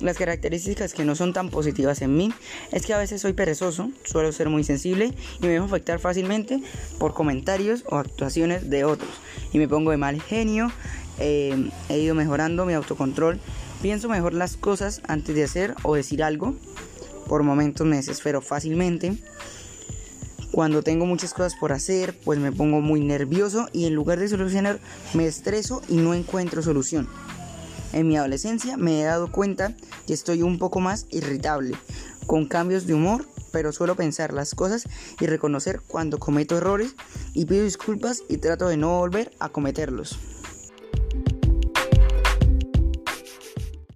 Las características que no son tan positivas en mí es que a veces soy perezoso, suelo ser muy sensible y me dejo afectar fácilmente por comentarios o actuaciones de otros. Y me pongo de mal genio, eh, he ido mejorando mi autocontrol, pienso mejor las cosas antes de hacer o decir algo. Por momentos me desespero fácilmente. Cuando tengo muchas cosas por hacer, pues me pongo muy nervioso y en lugar de solucionar me estreso y no encuentro solución. En mi adolescencia me he dado cuenta que estoy un poco más irritable, con cambios de humor, pero suelo pensar las cosas y reconocer cuando cometo errores y pido disculpas y trato de no volver a cometerlos.